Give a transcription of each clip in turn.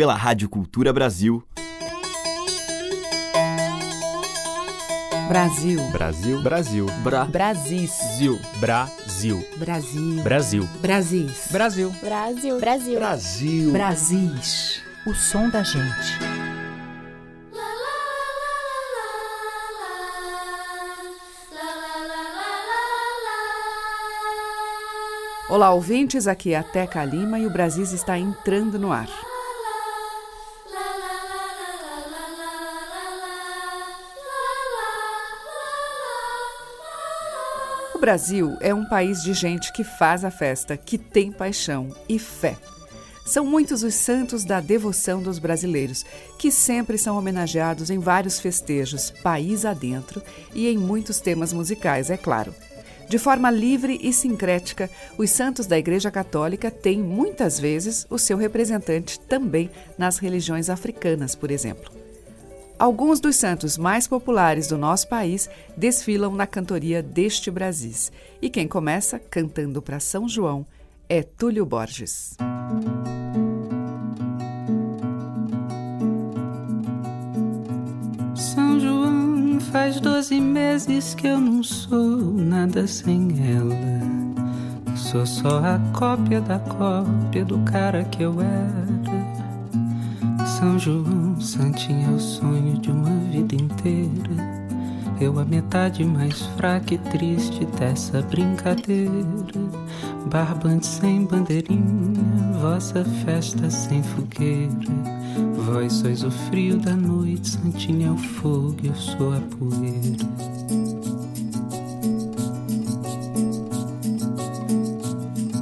pela Rádio Cultura Brasil. Brasil. Brasil. Brasil. Bra. Brasis. Zil. Brasil. Brasil. Brasil. Brasis. Brasil. Brasil. Brasil. Brasil. Brasis. O som da gente. Olá, ouvintes. Aqui é a Teca Lima e o Brasis está entrando no ar. Brasil é um país de gente que faz a festa, que tem paixão e fé. São muitos os santos da devoção dos brasileiros, que sempre são homenageados em vários festejos, país adentro, e em muitos temas musicais, é claro. De forma livre e sincrética, os santos da Igreja Católica têm muitas vezes o seu representante também nas religiões africanas, por exemplo. Alguns dos santos mais populares do nosso país desfilam na cantoria deste Brasis. E quem começa cantando para São João é Túlio Borges. São João faz doze meses que eu não sou nada sem ela. Sou só a cópia da cópia do cara que eu era. São João, santinho é o sonho de uma vida inteira. Eu a metade mais fraca e triste dessa brincadeira. Barbante sem bandeirinha, vossa festa sem fogueira. Vós sois o frio da noite, santinho é o fogo, eu sou a poeira.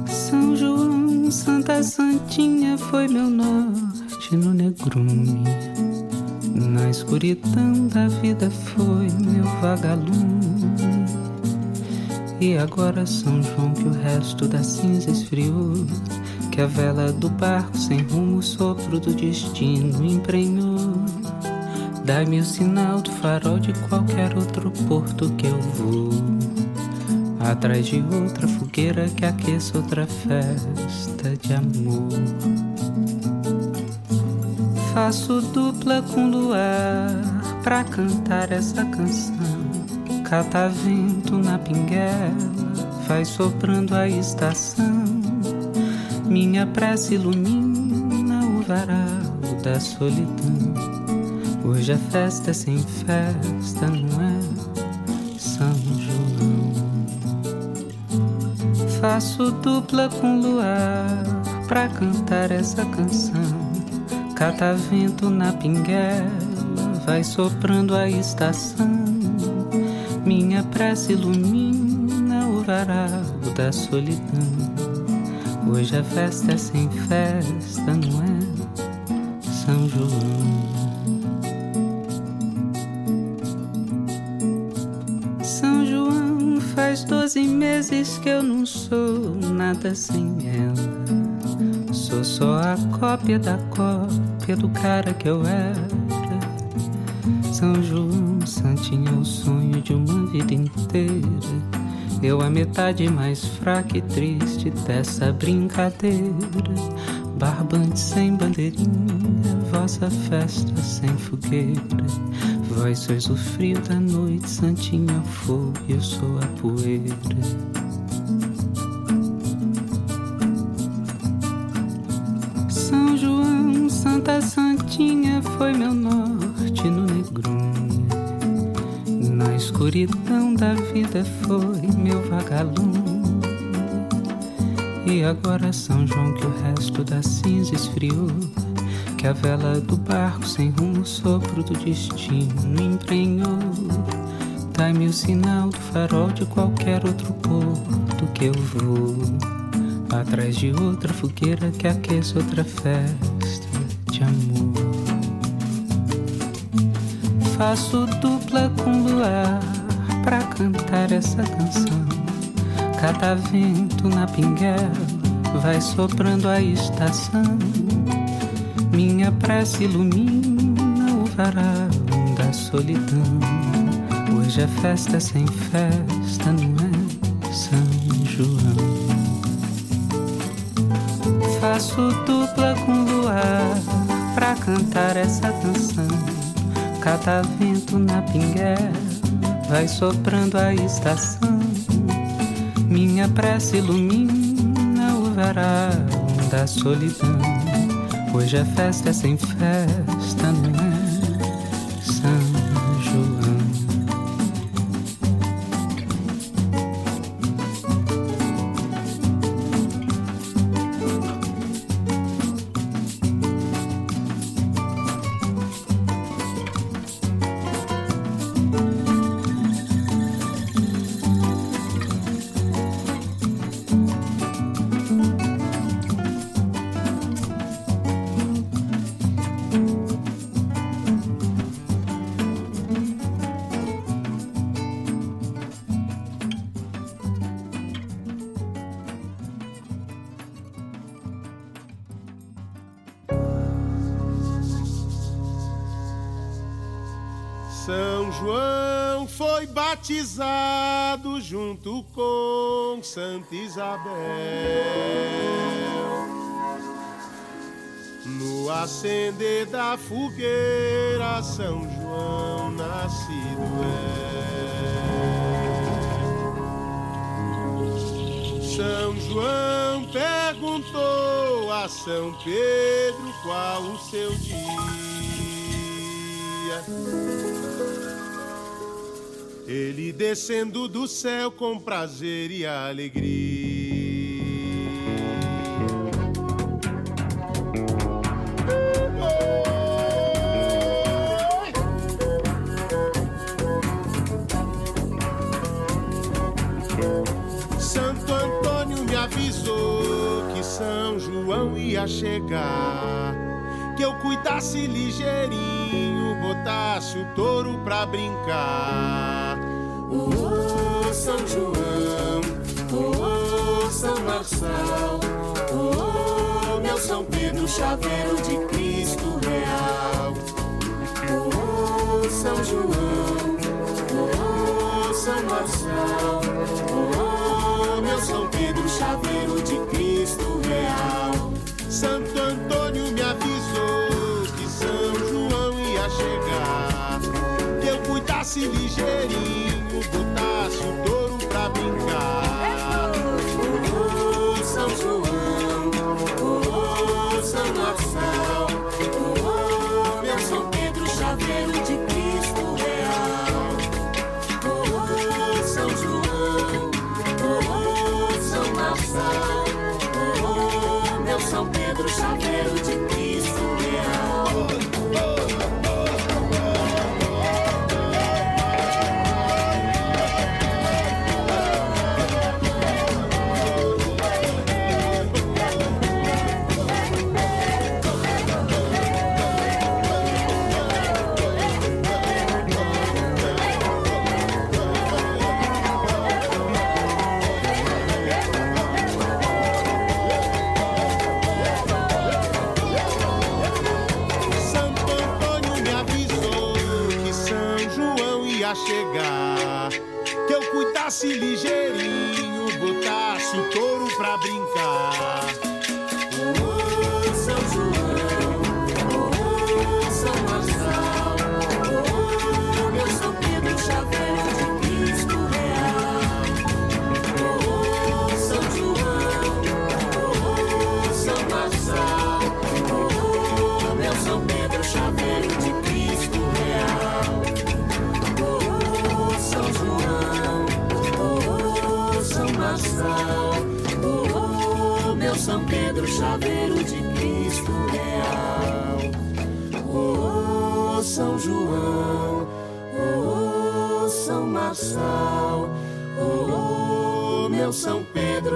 São João, Santa Santinha, foi meu norte no negrume. Na escuridão da vida foi meu vagalume. E agora São João que o resto da cinza esfriou. Que a vela do barco sem rumo, o sopro do destino emprenhou. Dai-me o sinal do farol de qualquer outro porto que eu vou. Atrás de outra fogueira que aqueça outra festa de amor. Faço dupla com luar pra cantar essa canção. Catavento na pinguela, vai soprando a estação. Minha prece ilumina o varal da solidão. Hoje a festa é sem festa, não é? São João. Faço dupla com luar pra cantar essa canção. Catavento na pinguela, vai soprando a estação. Minha prece ilumina o varal da solidão. Hoje a festa é sem festa, não é? São João. São João, faz doze meses que eu não sou nada sem ela. Sou só a cópia da cópia do cara que eu era. São João, santinho é o sonho de uma vida inteira. Eu a metade mais fraca e triste dessa brincadeira. Barbante sem bandeirinha, vossa festa sem fogueira. Vós sois o frio da noite, santinho o fogo, eu sou a poeira. Escuridão da vida foi meu vagalume. E agora São João que o resto da cinza esfriou. Que a vela do barco sem rumo, sopro do destino emprenhou. Dai-me o sinal do farol de qualquer outro porto que eu vou. Atrás de outra fogueira que aqueça outra festa de amor. Faço dupla com luar pra cantar essa canção. Cada vento na pinguela vai soprando a estação. Minha prece ilumina o varal da solidão. Hoje a festa é sem festa, não é São João. Faço dupla com luar pra cantar essa canção. Catavento na pinguela, vai soprando a estação. Minha prece ilumina o verão da solidão. Hoje é festa sem festa, batizado junto com Santa Isabel. No acender da fogueira, São João nascido é. São João perguntou a São Pedro qual o seu dia. Ele descendo do céu com prazer e alegria. Santo Antônio me avisou que São João ia chegar. Que eu cuidasse ligeirinho, botasse o touro pra brincar. São João, oh, São Marçal, oh, meu São Pedro, chaveiro de Cristo real. Oh, São João, oh, São Marçal, oh, meu São Pedro, chaveiro de Cristo real. Santo Antônio me avisou que São João ia chegar, que eu cuidasse ligeirinho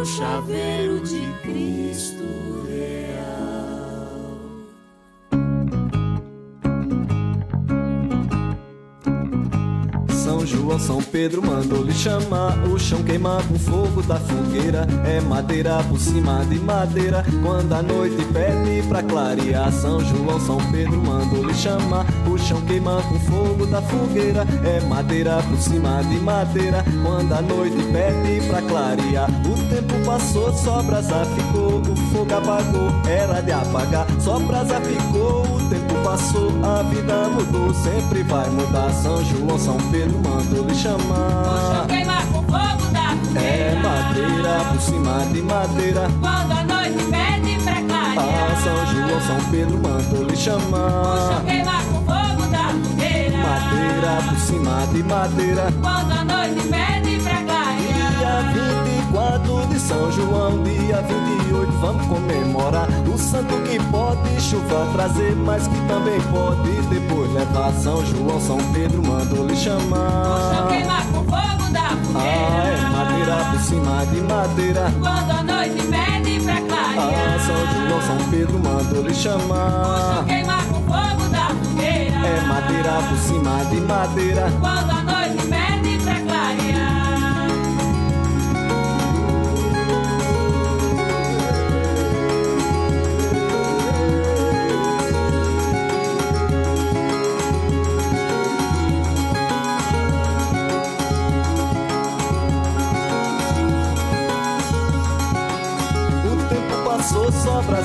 chaveiro de Cristo Pedro mandou lhe chamar. O chão queima com fogo da fogueira. É madeira por cima de madeira. Quando a noite pede pra clarear. São João, São Pedro mandou lhe chamar. O chão queima com fogo da fogueira. É madeira por cima de madeira. Quando a noite pede pra clarear. O tempo passou, só brasa ficou. O fogo apagou, era de apagar. Só brasa ficou, o tempo passou, a vida mudou, sempre vai mudar. São João, São Pedro mandou lhe chamar. queima com fogo da fogueira. É madeira por cima de madeira. Quando a noite pede pra clarear. Ah, São João, São Pedro mandou lhe chamar. queima com fogo da fogueira. Madeira por cima de madeira. Quando a noite pede pra clarear. Dia 24 de São João, dia 28 vamos comemorar o santo que pode chuva trazer, mas que também pode depois levar São João, São Pedro mandou lhe chamar. queima com fogo da Ah, é fogueira. madeira por cima de madeira. Quando a noite pede pra Ah, clarear. São João, São Pedro mandou lhe chamar. queima com fogo da fogueira. É madeira por cima de madeira. Quando a noite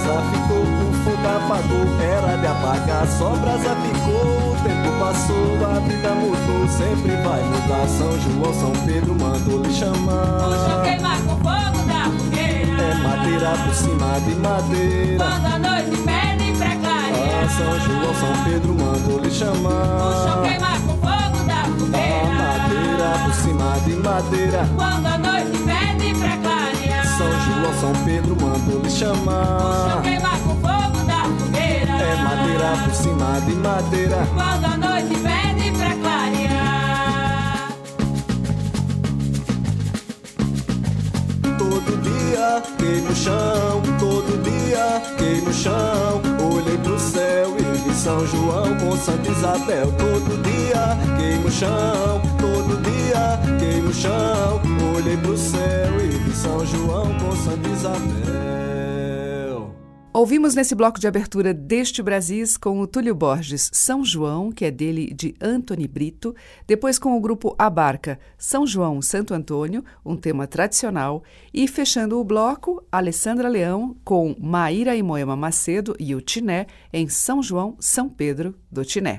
brasa ficou, o fogo apagou, era de apagar, só brasa ficou. O tempo passou, a vida mudou, sempre vai mudar. São João, São Pedro mandou lhe chamar. queima com fogo da fogueira. É madeira por cima de madeira. Quando a noite pede pra Ah, clarear. São João, São Pedro mandou lhe chamar. queima com fogo da Ah, fogueira. madeira por cima de madeira. Quando a noite João, São Pedro mandou lhe chamar. queima com fogo da fogueira. É madeira por cima de madeira. Quando a noite pede pra clarear. Todo dia queimo o chão, todo dia queimo o chão. Olhei pro céu e vi São João com Santa Isabel. Todo dia queimo o chão, todo dia queimo o chão. Olhei pro céu e vi São João com Santa Isabel. Ouvimos nesse bloco de abertura deste Brasis com o Túlio Borges São João, que é dele de Antony Brito, depois com o grupo Abarca São João Santo Antônio, um tema tradicional, e fechando o bloco, Alessandra Leão com Maíra e Moema Macedo e o Tiné em São João São Pedro do Tiné.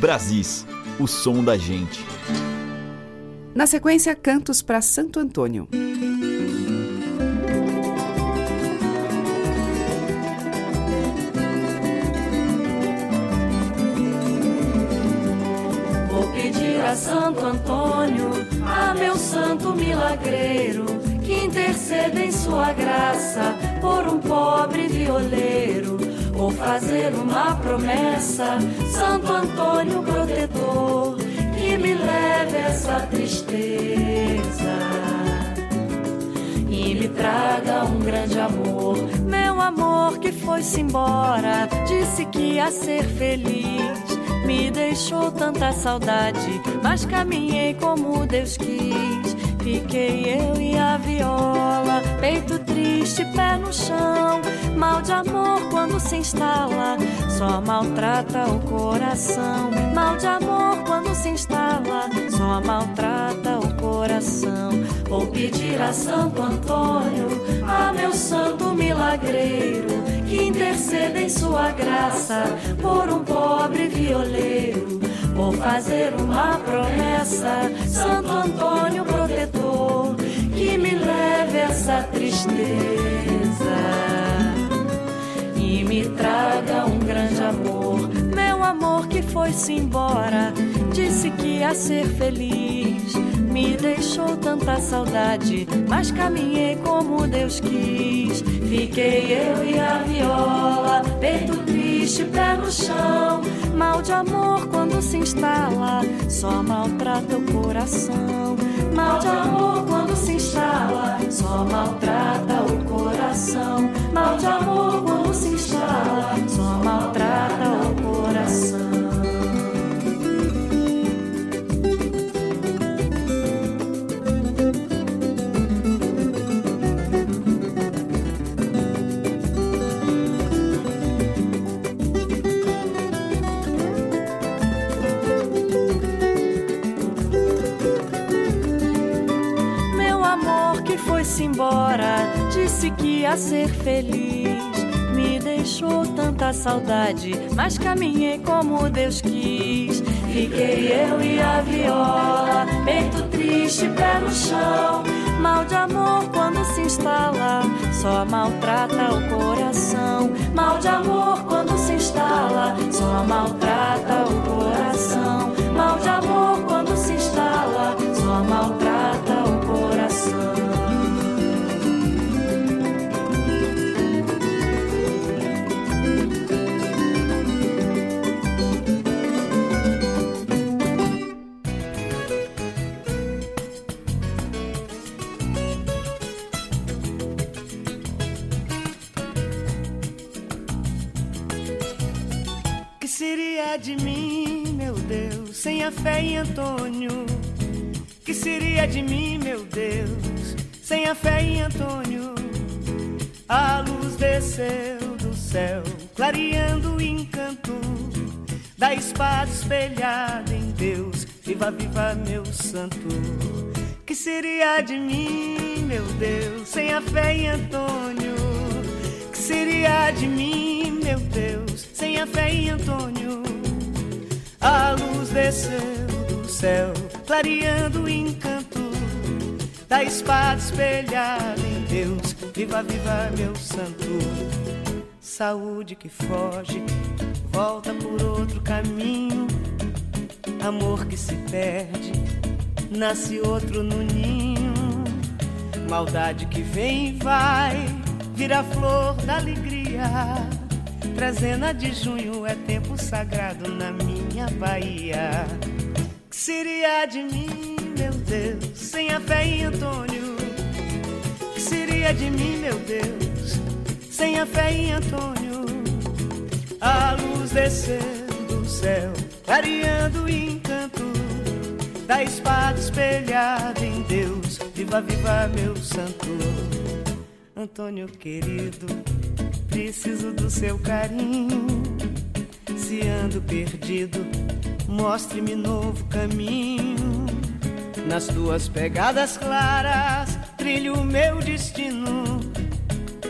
Brasis, o som da gente. Na sequência, cantos para Santo Antônio. Vou pedir a Santo Antônio, a meu santo milagreiro, que interceda em sua graça por um pobre violeiro. Vou fazer uma promessa, Santo Antônio protetor, me leve essa tristeza e me traga um grande amor. Meu amor que foi-se embora, disse que ia ser feliz. Me deixou tanta saudade, mas caminhei como Deus quis. Fiquei eu e a viola, peito triste, pé no chão. Mal de amor quando se instala, só maltrata o coração. Mal de amor quando se instala, só maltrata o coração. Vou pedir a Santo Antônio, a meu santo milagreiro, que interceda em sua graça por um pobre violeiro. Vou fazer uma promessa, Santo Antônio protetor, que me leve essa tristeza traga um grande amor. Meu amor que foi-se embora, disse que ia ser feliz. Me deixou tanta saudade, mas caminhei como Deus quis. Fiquei eu e a viola, peito triste, pé no chão. Mal de amor quando se instala, só maltrata o coração. Mal de amor quando se instala, só maltrata o coração. Ser feliz. Me deixou tanta saudade, mas caminhei como Deus quis. Fiquei eu e a viola, peito triste, pé no chão. Mal de amor quando se instala, só maltrata o coração. Mal de amor quando se instala, só maltrata o coração. Fé em Antônio? Que seria de mim, meu Deus, sem a fé em Antônio? A luz desceu do céu, clareando o encanto da espada espelhada em Deus. Viva, viva, meu santo. Que seria de mim, meu Deus, sem a fé em Antônio? Que seria de mim, meu Deus, sem a fé em Antônio? Desceu do céu, clareando o encanto da espada espelhada em Deus. Viva, viva, meu santo. Saúde que foge, volta por outro caminho. Amor que se perde, nasce outro no ninho. Maldade que vem e vai, vira flor da alegria Trezena de junho é tempo sagrado na minha Bahia. Que seria de mim, meu Deus, sem a fé em Antônio? Que seria de mim, meu Deus, sem a fé em Antônio? A luz desceu do céu, clareando o encanto da espada espelhada em Deus. Viva, viva, meu santo Antônio querido preciso do seu carinho. Se ando perdido, mostre-me novo caminho. Nas tuas pegadas claras, trilho o meu destino.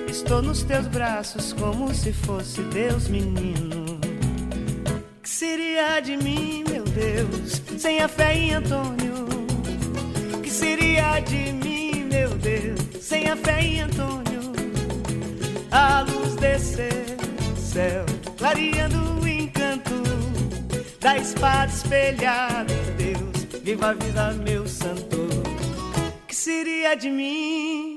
Estou nos teus braços como se fosse Deus menino. Que seria de mim, meu Deus, sem a fé em Antônio? Que seria de mim, meu Deus, sem a fé em Antônio? a luz descer céu, clareando encanto da espada espelhada em Deus. Viva a vida, meu santo, que seria de mim,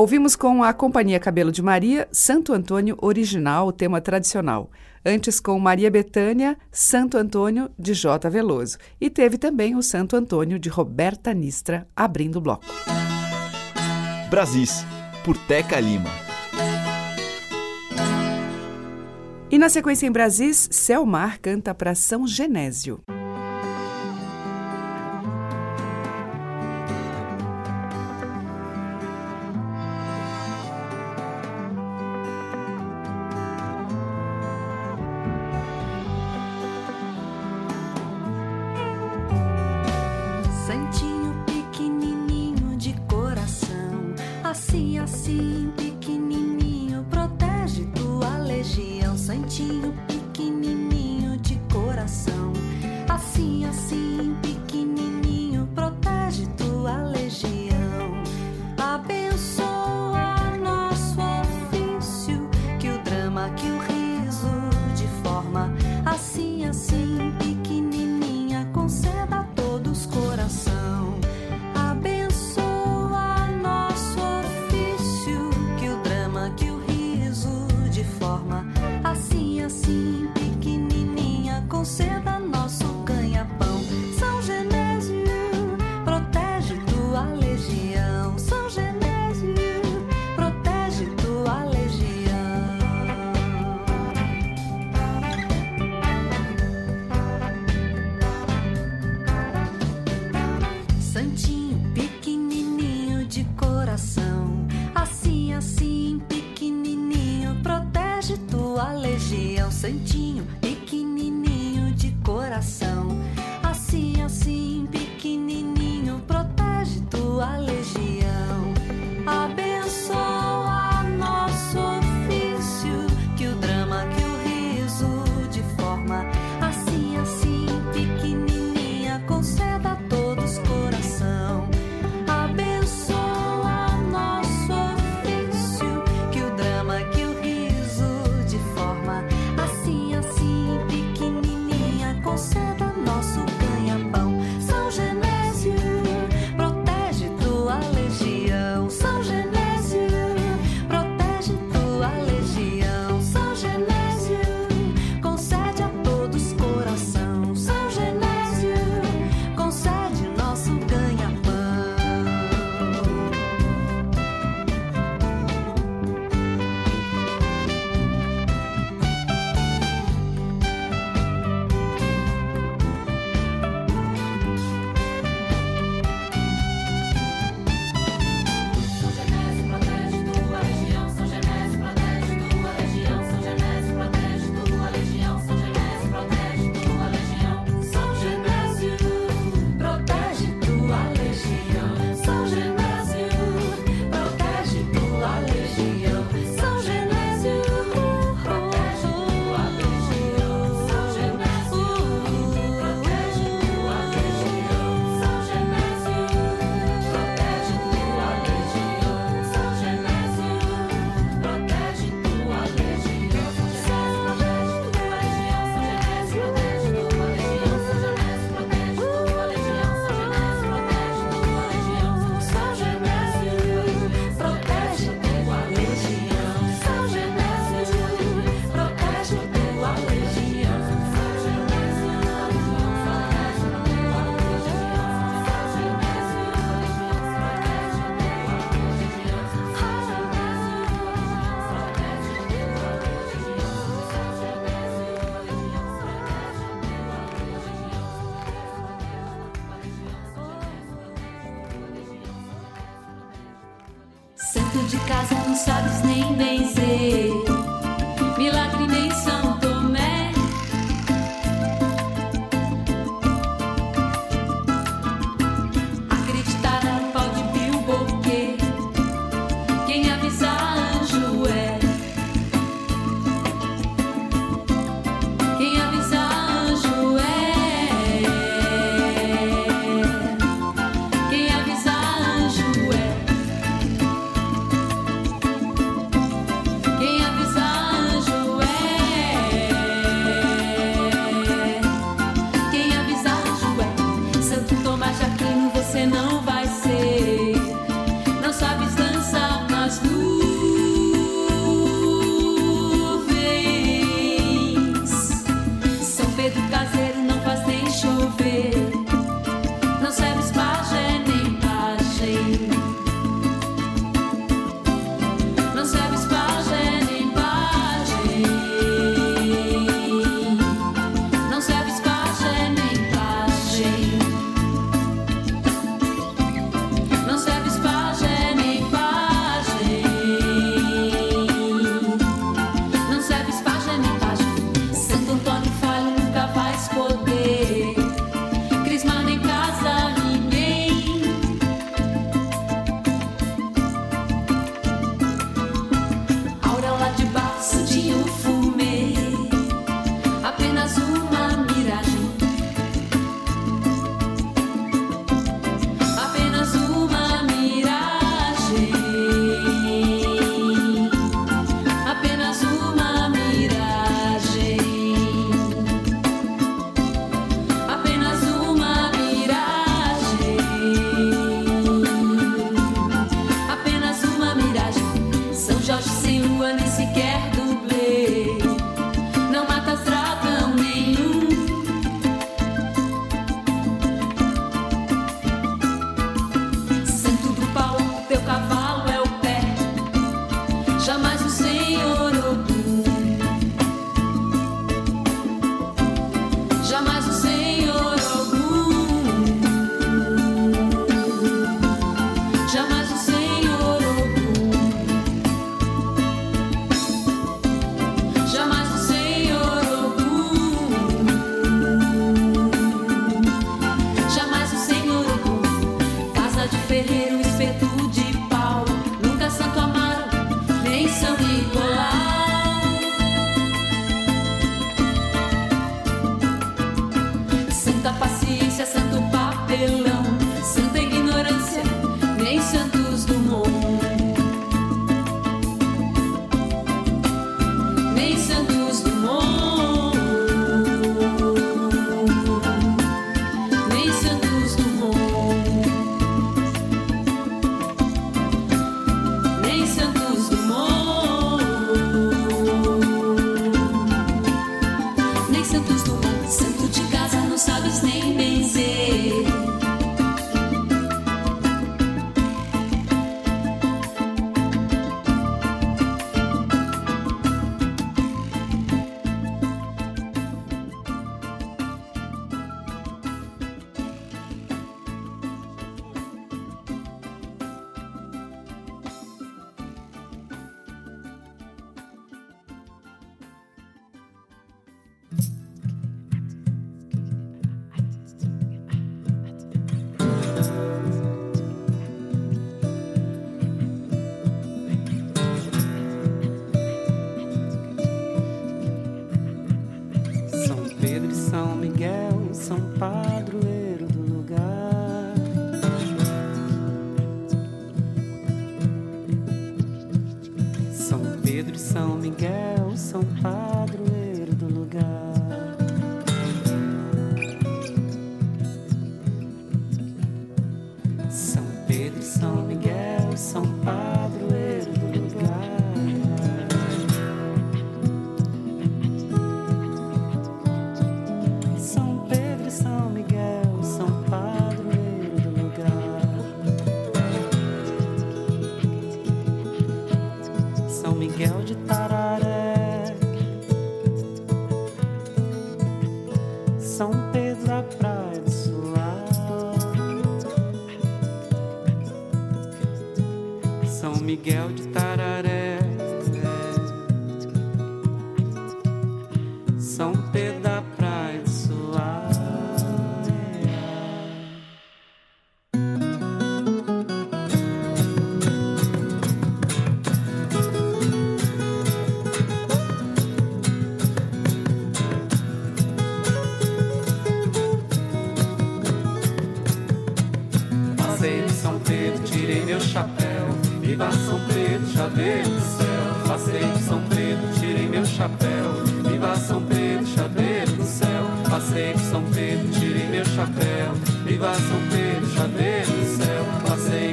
Ouvimos com a Companhia Cabelo de Maria, Santo Antônio Original, o tema tradicional. Antes com Maria Betânia, Santo Antônio de J. Veloso. E teve também o Santo Antônio de Roberta Nistra, abrindo o bloco. Brasis, por Teca Lima. E na sequência em Brasis, Selmar canta para São Genésio.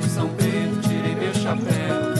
São Miguel, São Padroeiro do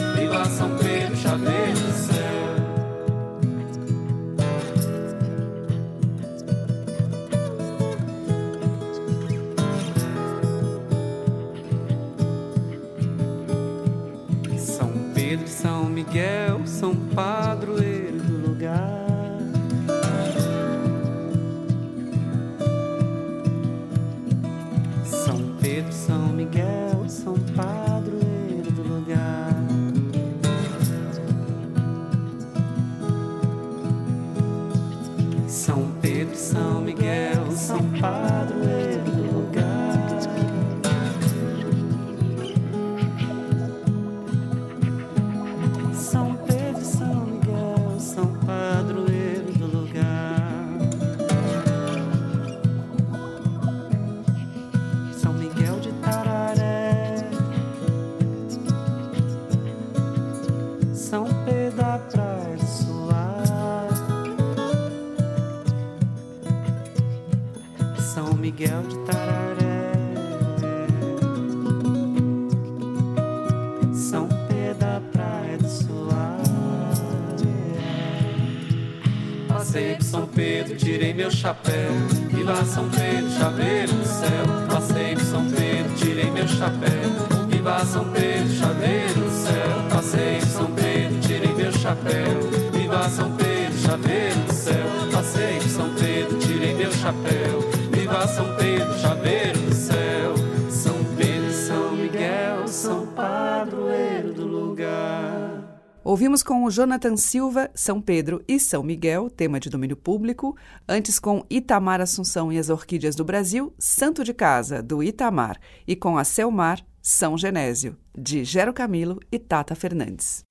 Ouvimos com o Jonathan Silva, São Pedro e São Miguel, tema de domínio público. Antes com Itamar Assunção e as Orquídeas do Brasil, Santo de Casa, do Itamar. E com a Selmar, São Genésio, de Gero Camilo e Tata Fernandes.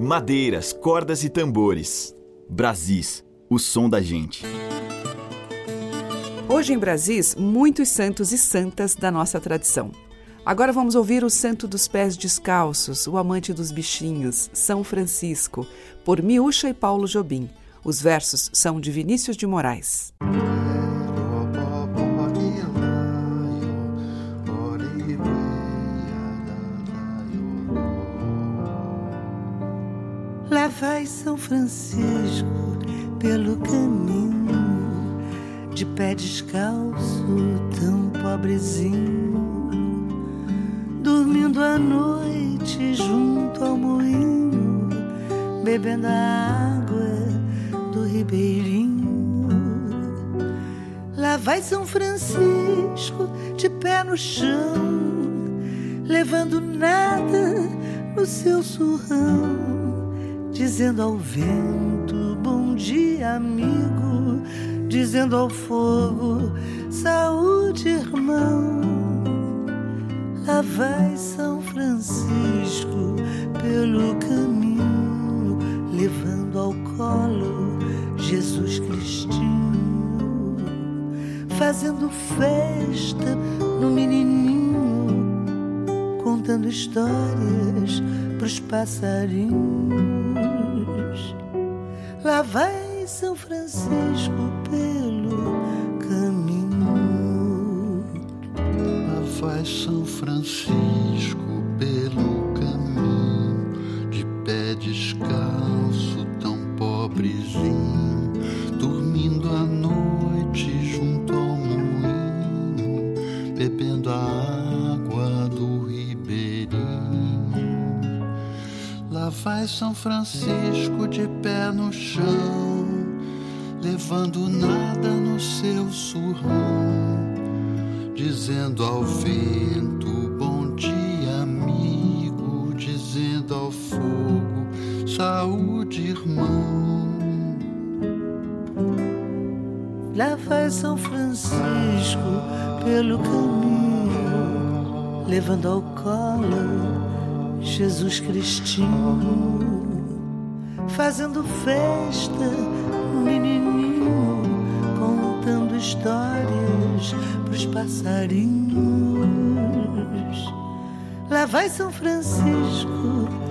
Madeiras, cordas e tambores. Brasis, o som da gente. Hoje em Brasis, muitos santos e santas da nossa tradição. Agora vamos ouvir o Santo dos Pés Descalços, o amante dos bichinhos, São Francisco, por Miúcha e Paulo Jobim. Os versos são de Vinícius de Moraes. Lá vai São Francisco pelo caminho, de pé descalço, tão pobrezinho, dormindo à noite junto ao moinho, bebendo a água do ribeirinho. Lá vai São Francisco de pé no chão, levando nada no seu surrão dizendo ao vento bom dia, amigo, dizendo ao fogo saúde, irmão. Lá vai São Francisco pelo caminho, levando ao colo Jesus Cristinho, fazendo festa no menininho, contando histórias pros passarinhos. Lá vai São Francisco Vai São Francisco pelo caminho, de pé descalço, tão pobrezinho, dormindo à noite junto ao moinho, bebendo a água do ribeirinho. Lá vai São Francisco de pé no chão, levando nada no seu surrão, dizendo ao vento bom dia, amigo, dizendo ao fogo saúde, irmão. Lá vai São Francisco pelo caminho, levando ao colo Jesus Cristinho, fazendo festa menininho, contando histórias pros passarinhos. Lá vai São Francisco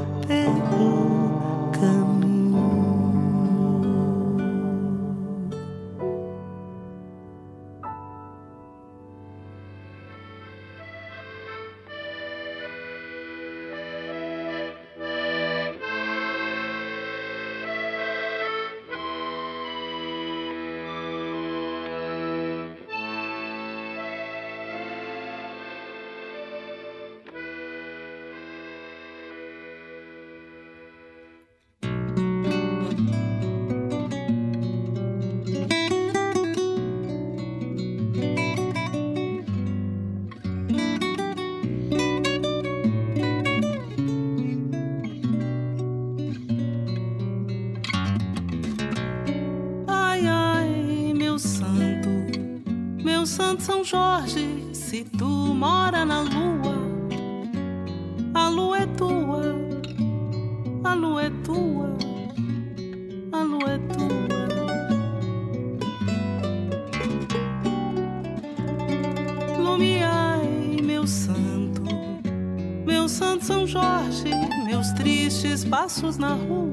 passos na rua,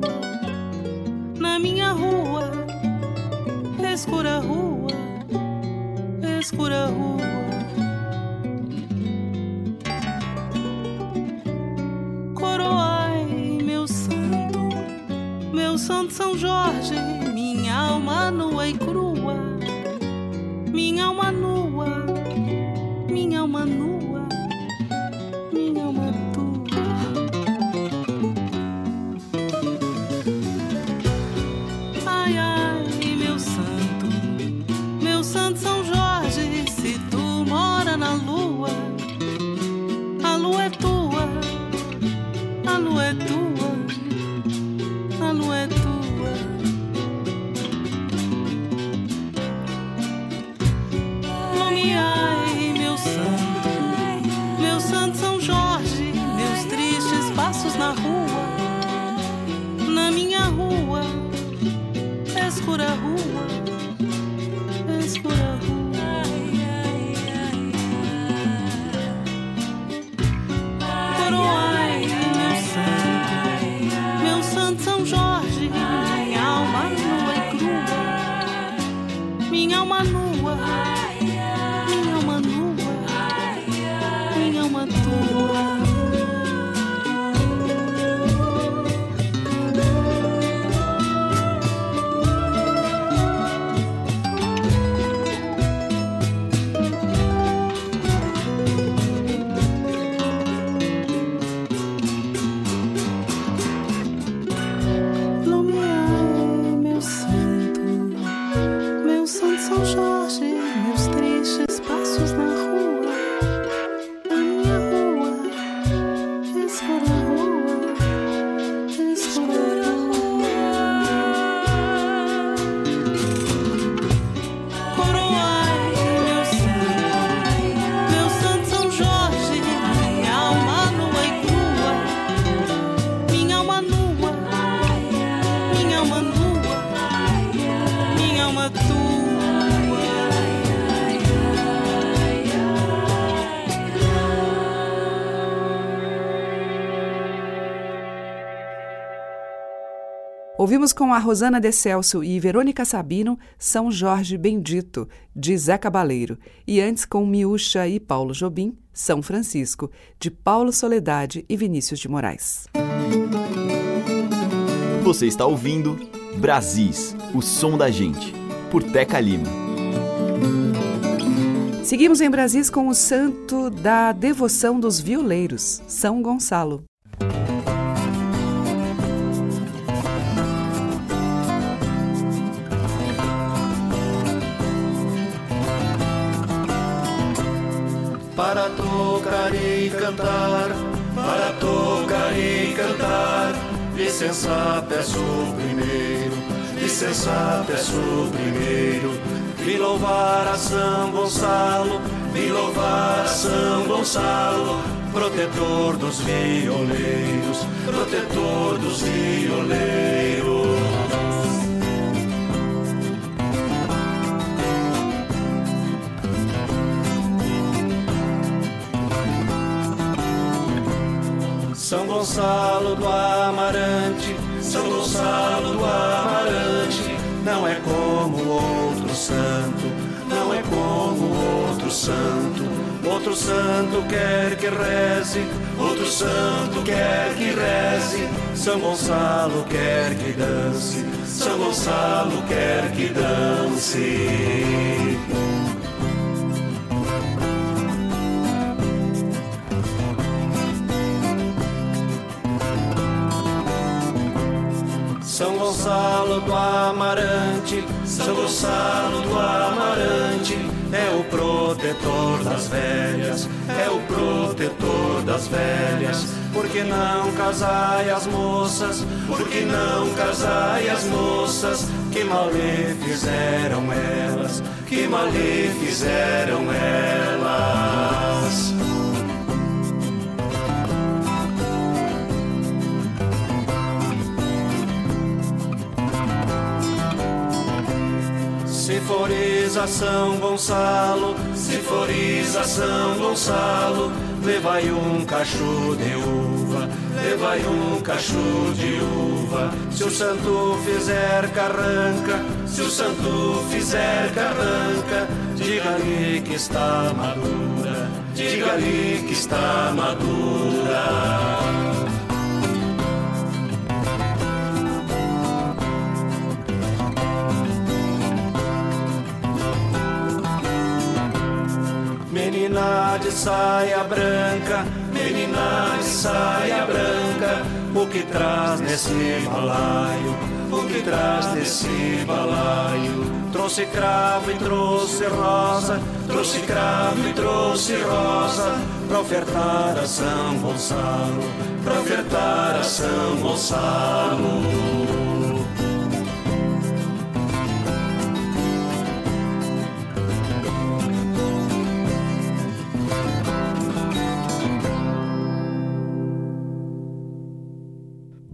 Ouvimos com a Rosana De Celso e Verônica Sabino São Jorge Bendito, de Zé Cabaleiro, e antes com Miúcha e Paulo Jobim, São Francisco, de Paulo Soledade e Vinícius de Moraes. Você está ouvindo Brasis, o som da gente, por Teca Lima. Seguimos em Brasis com o santo da devoção dos violeiros, São Gonçalo. Para tocar e cantar, para tocar e cantar. Licença, peço primeiro, licença, peço primeiro. Vi louvar a São Gonçalo, vi louvar a São Gonçalo, protetor dos violeiros, protetor dos violeiros. São Gonçalo do Amarante, São Gonçalo do Amarante, não é como outro santo, não é como outro santo. Outro santo quer que reze, outro santo quer que reze. São Gonçalo quer que dance, São Gonçalo quer que dance. São Gonçalo do Amarante, São Gonçalo do Amarante, é o protetor das velhas, é o protetor das velhas. Por que não casai as moças? Por que não casai as moças? Que mal lhe fizeram elas? Que mal lhe fizeram elas? Se São Gonçalo, se São Gonçalo, levai um cacho de uva, levai um cacho de uva. Se o santo fizer carranca, se o santo fizer carranca, diga-lhe que está madura, diga-lhe que está madura. Menina de saia branca, menina de saia branca, o que traz nesse balaio? O que traz nesse balaio? Trouxe cravo e trouxe rosa, trouxe cravo e trouxe rosa, pra ofertar a São Gonçalo, pra ofertar a São Gonçalo.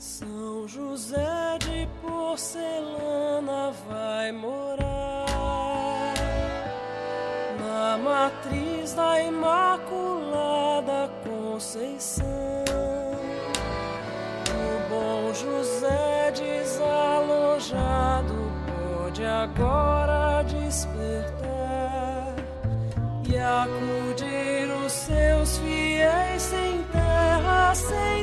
São José de porcelana vai morar na matriz da Imaculada Conceição. O bom José desalojado pode agora despertar e acudir os seus fiéis sem terra, sem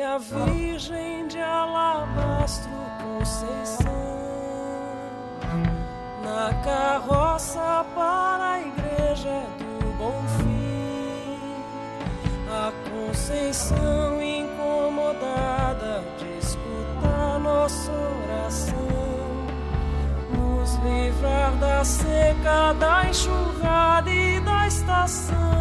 a Virgem de Alabastro Conceição. Na carroça para a Igreja do Bom Fim, a Conceição incomodada de escutar nossa oração, nos livrar da seca, da enxurrada e da estação.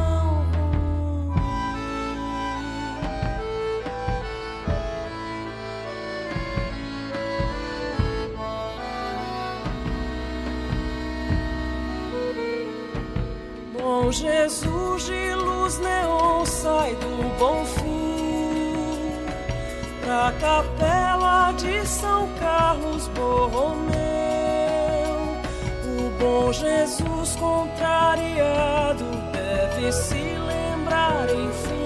Jesus de luz neon sai do bom fim pra capela de São Carlos Borromeu. O bom Jesus contrariado deve se lembrar, enfim,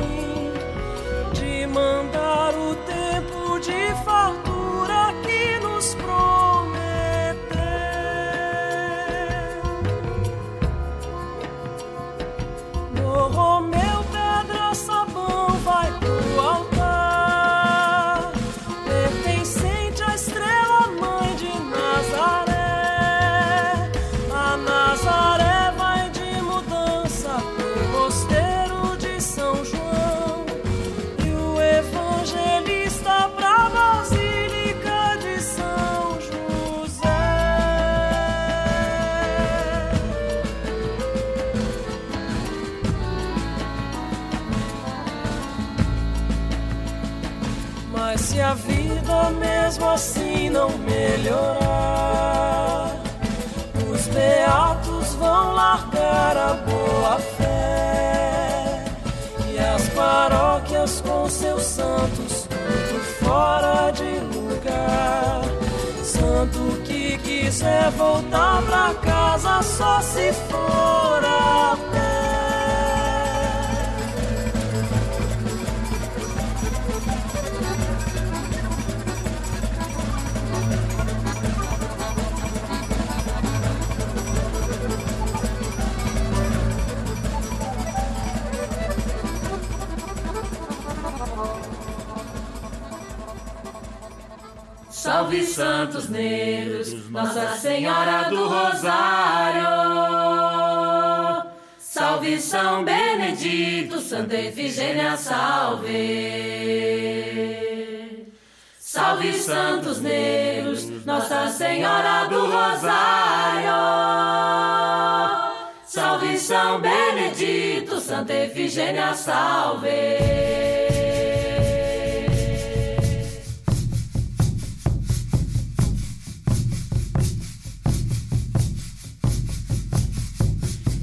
Benedito, Santa Efigênia, salve.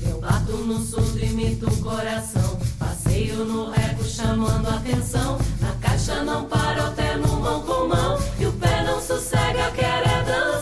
Eu bato muito coração. Passeio no reco chamando atenção. Na caixa não para, alterno mão com mão. E o pé não sossega, quer é dançar.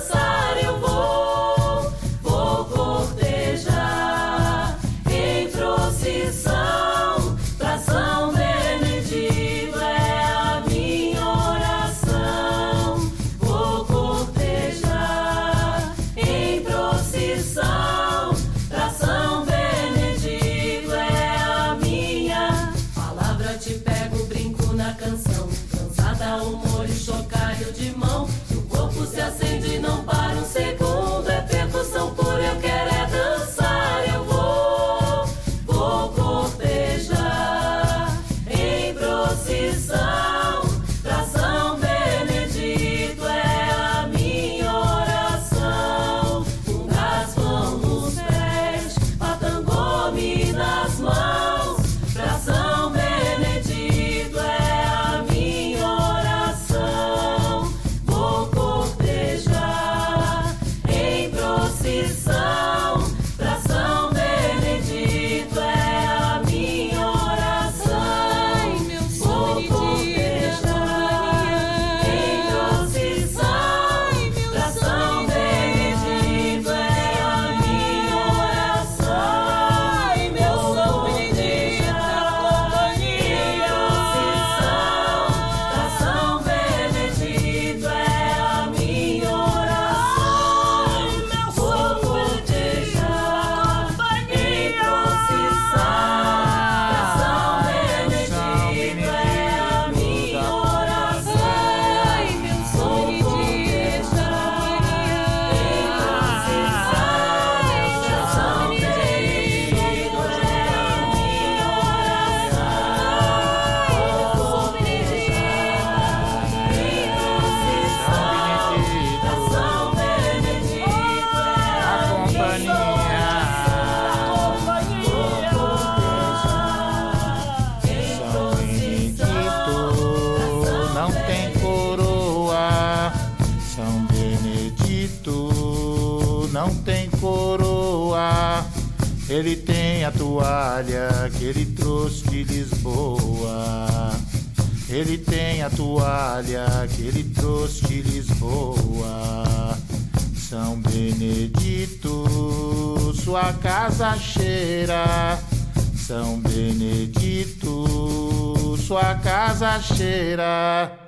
Casa cheira.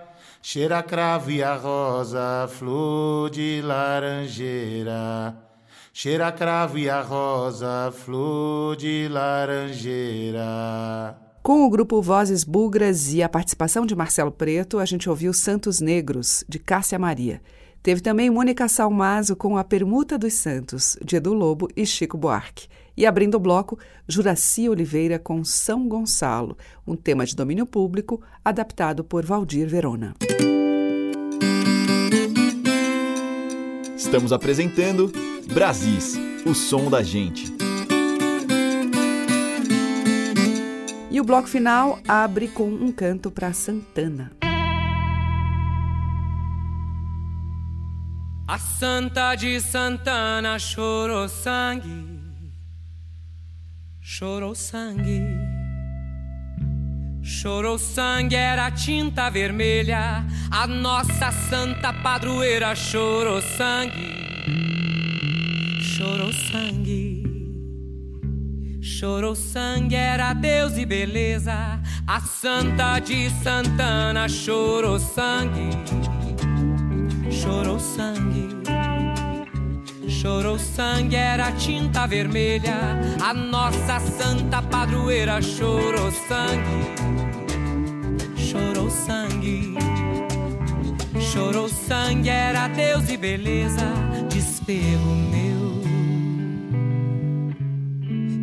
Cheira a cravo e a rosa, flor de laranjeira. Cheira a cravo e a rosa, flor de laranjeira. Com o grupo Vozes Bugras e a participação de Marcelo Preto, a gente ouviu Santos Negros, de Cássia Maria. Teve também Mônica Salmazo com A Permuta dos Santos, de Edu Lobo e Chico Buarque. E abrindo o bloco, Juraci Oliveira com São Gonçalo, um tema de domínio público adaptado por Valdir Verona. Estamos apresentando Brasis, o som da gente. E o bloco final abre com um canto para Santana. A Santa de Santana chorou sangue, chorou sangue, chorou sangue, era tinta vermelha. A nossa santa padroeira chorou sangue, chorou sangue. Chorou sangue, era Deus e beleza. A Santa de Santana chorou sangue chorou sangue. Chorou sangue, era tinta vermelha. A nossa santa padroeira chorou sangue. Chorou sangue. Chorou sangue, era Deus e beleza. Despego meu.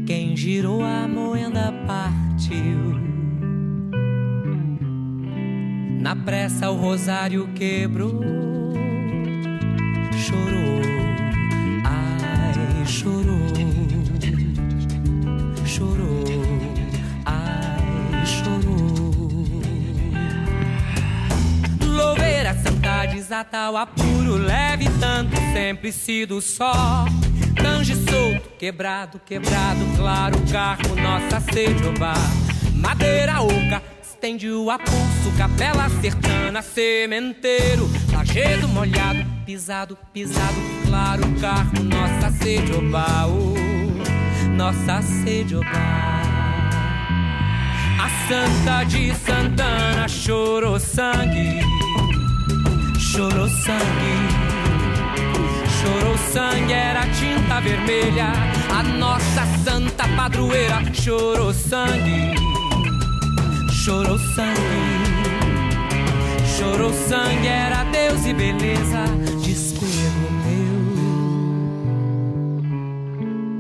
Quem girou a moenda partiu. Na pressa o rosário quebrou santa desata o apuro, leve tanto, sempre sido só. Tange solto, quebrado, quebrado, claro, carro, nossa sede, oba. Madeira oca, estende-o a pulso, capela sertana, sementeiro, lajedo molhado, pisado, pisado, claro, carro, nossa sede, oba, oh, nossa sede, oba. A Santa de Santana chorou sangue, chorou sangue. Chorou sangue, era tinta vermelha. A nossa santa padroeira chorou sangue. Chorou sangue. Chorou sangue, era Deus e beleza. Descuido meu.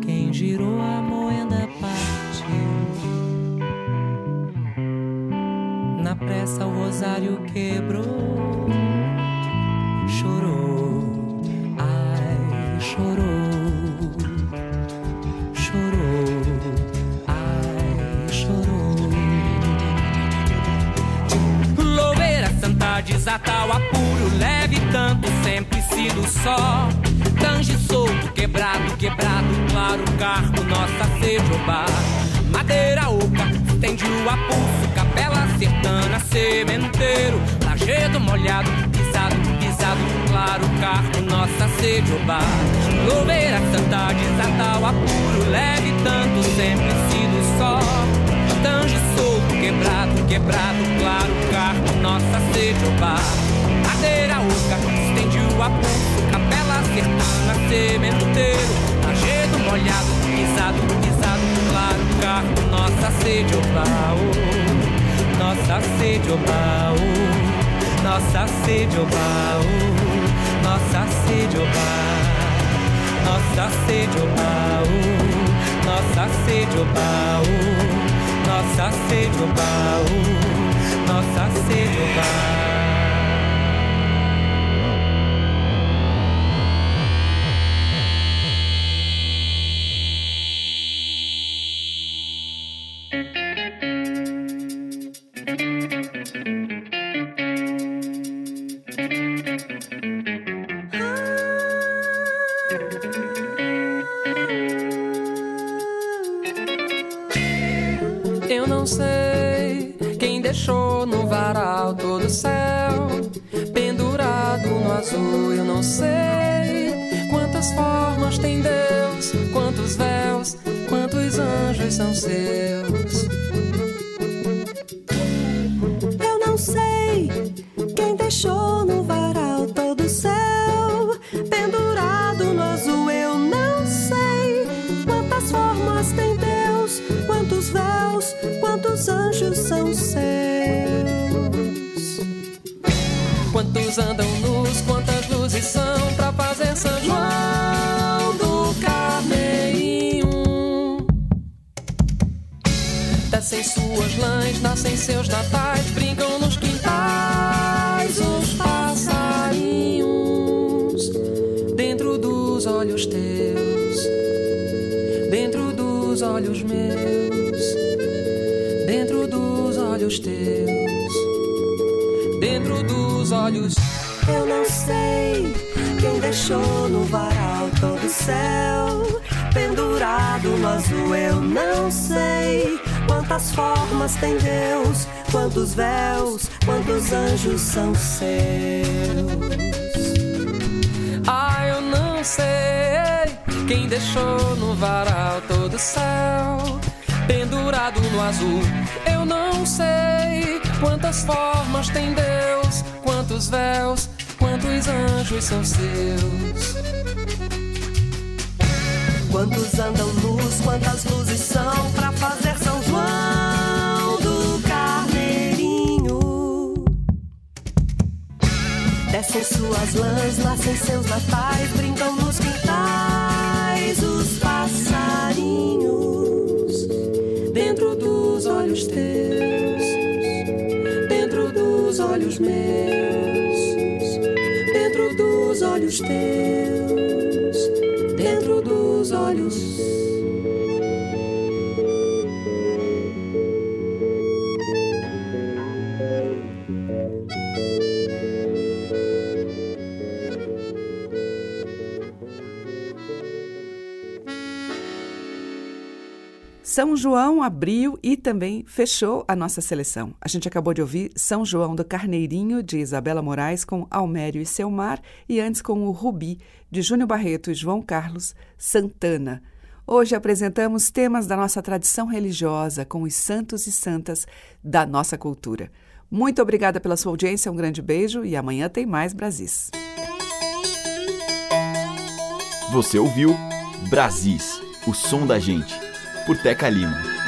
Quem girou a moeda partiu. Na pressa o rosário quebrou. Desata o apuro, leve tanto, sempre sido só. Tange solto, quebrado, quebrado, claro, carro, nossa sede. Madeira oca, estende o apulso, capela sertana, sementeiro, lajedo molhado, pisado, pisado, claro, carro, nossa sede, oba. Louveira santa desata o apuro, leve tanto, sempre sido só. Solto, quebrado, quebrado, claro, carro, nossa sede, oba. Madeira oca, estende o apulso, capela sertana, sementeiro, lajedo molhado, pisado, pisado, claro, carro, nossa sede, oba, oh. nossa sede, oh. nossa sede, oh. nossa sede, oba, nossa sede, oh. nossa sede, oh. Nossa sede, oh. nossa sede, oba. Quantas formas tem Deus, quantos véus, quantos anjos são seus. Ah, eu não sei quem deixou no varal todo o céu pendurado no azul. Eu não sei quantas formas tem Deus, quantos véus, quantos anjos são seus. Quantos andam luz, quantas luzes são pra fazer Descem suas lãs, nascem seus natais, brincam nos quintais os passarinhos. Dentro dos olhos teus, dentro dos olhos meus, dentro dos olhos teus, dentro dos olhos. São João abriu e também fechou a nossa seleção. A gente acabou de ouvir São João do Carneirinho, de Isabela Moraes, com Almério e Selmar, e antes com o Rubi, de Júnior Barreto e João Carlos Santana. Hoje apresentamos temas da nossa tradição religiosa com os santos e santas da nossa cultura. Muito obrigada pela sua audiência, um grande beijo e amanhã tem mais Brasis. Você ouviu Brasis, o som da gente, por Teca Lima.